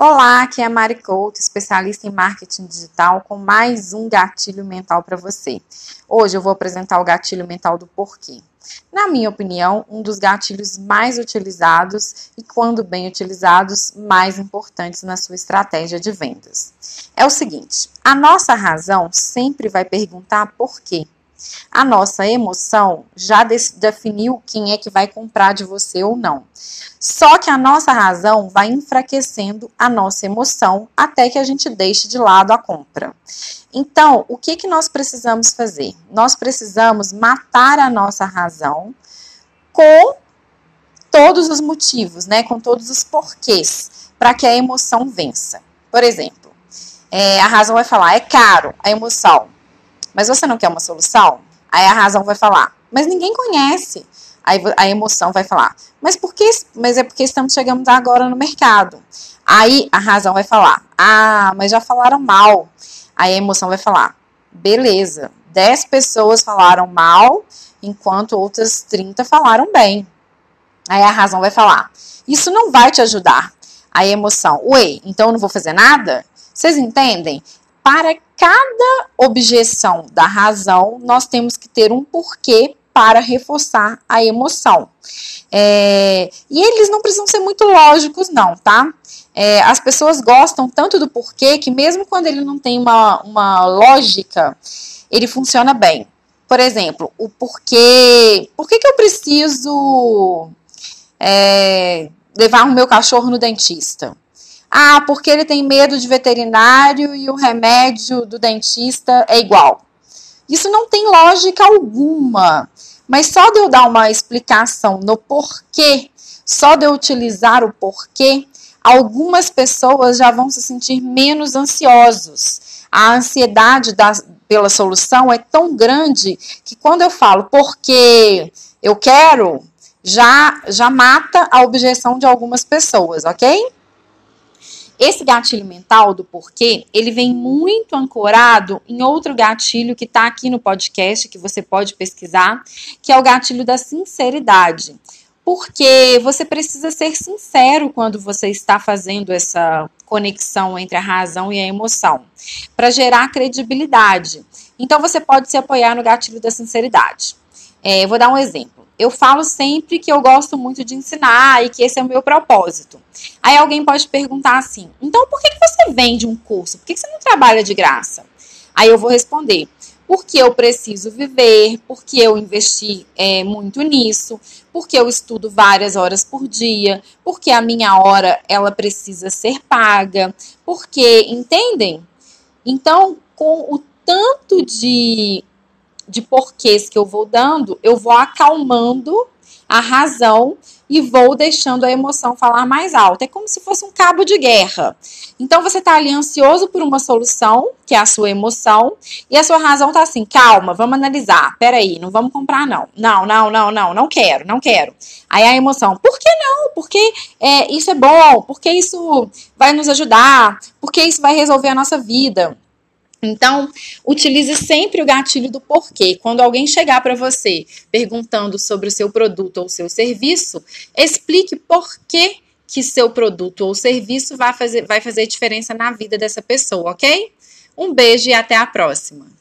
Olá, aqui é a Mari Couto, especialista em marketing digital, com mais um gatilho mental para você. Hoje eu vou apresentar o gatilho mental do porquê. Na minha opinião, um dos gatilhos mais utilizados e, quando bem utilizados, mais importantes na sua estratégia de vendas. É o seguinte: a nossa razão sempre vai perguntar por quê. A nossa emoção já definiu quem é que vai comprar de você ou não. Só que a nossa razão vai enfraquecendo a nossa emoção até que a gente deixe de lado a compra. Então, o que, que nós precisamos fazer? Nós precisamos matar a nossa razão com todos os motivos, né? Com todos os porquês, para que a emoção vença. Por exemplo, é, a razão vai falar, é caro, a emoção mas você não quer uma solução? Aí a razão vai falar, mas ninguém conhece. Aí a emoção vai falar, mas por que? Mas é porque estamos chegando agora no mercado. Aí a razão vai falar, ah, mas já falaram mal. Aí a emoção vai falar, beleza, 10 pessoas falaram mal, enquanto outras 30 falaram bem. Aí a razão vai falar, isso não vai te ajudar. Aí a emoção, ué, então eu não vou fazer nada? Vocês entendem? para cada objeção da razão, nós temos que ter um porquê para reforçar a emoção. É, e eles não precisam ser muito lógicos, não, tá? É, as pessoas gostam tanto do porquê que, mesmo quando ele não tem uma, uma lógica, ele funciona bem. Por exemplo, o porquê. Por que, que eu preciso é, levar o meu cachorro no dentista? Ah, porque ele tem medo de veterinário e o remédio do dentista é igual. Isso não tem lógica alguma. Mas só de eu dar uma explicação no porquê, só de eu utilizar o porquê, algumas pessoas já vão se sentir menos ansiosos. A ansiedade da, pela solução é tão grande que quando eu falo porque eu quero, já, já mata a objeção de algumas pessoas, ok? Esse gatilho mental do porquê, ele vem muito ancorado em outro gatilho que está aqui no podcast, que você pode pesquisar, que é o gatilho da sinceridade. Porque você precisa ser sincero quando você está fazendo essa conexão entre a razão e a emoção, para gerar credibilidade. Então você pode se apoiar no gatilho da sinceridade. É, vou dar um exemplo eu falo sempre que eu gosto muito de ensinar e que esse é o meu propósito. Aí alguém pode perguntar assim: então por que, que você vende um curso? Por que, que você não trabalha de graça? Aí eu vou responder: porque eu preciso viver, porque eu investi é, muito nisso, porque eu estudo várias horas por dia, porque a minha hora ela precisa ser paga, porque entendem? Então, com o tanto de de porquês que eu vou dando, eu vou acalmando a razão e vou deixando a emoção falar mais alto. É como se fosse um cabo de guerra. Então você está ali ansioso por uma solução, que é a sua emoção, e a sua razão está assim: calma, vamos analisar. Peraí, não vamos comprar, não. Não, não, não, não, não quero, não quero. Aí a emoção, por que não? Porque é, isso é bom, porque isso vai nos ajudar, porque isso vai resolver a nossa vida. Então, utilize sempre o gatilho do porquê. Quando alguém chegar para você perguntando sobre o seu produto ou seu serviço, explique por que, que seu produto ou serviço vai fazer, vai fazer diferença na vida dessa pessoa, ok? Um beijo e até a próxima.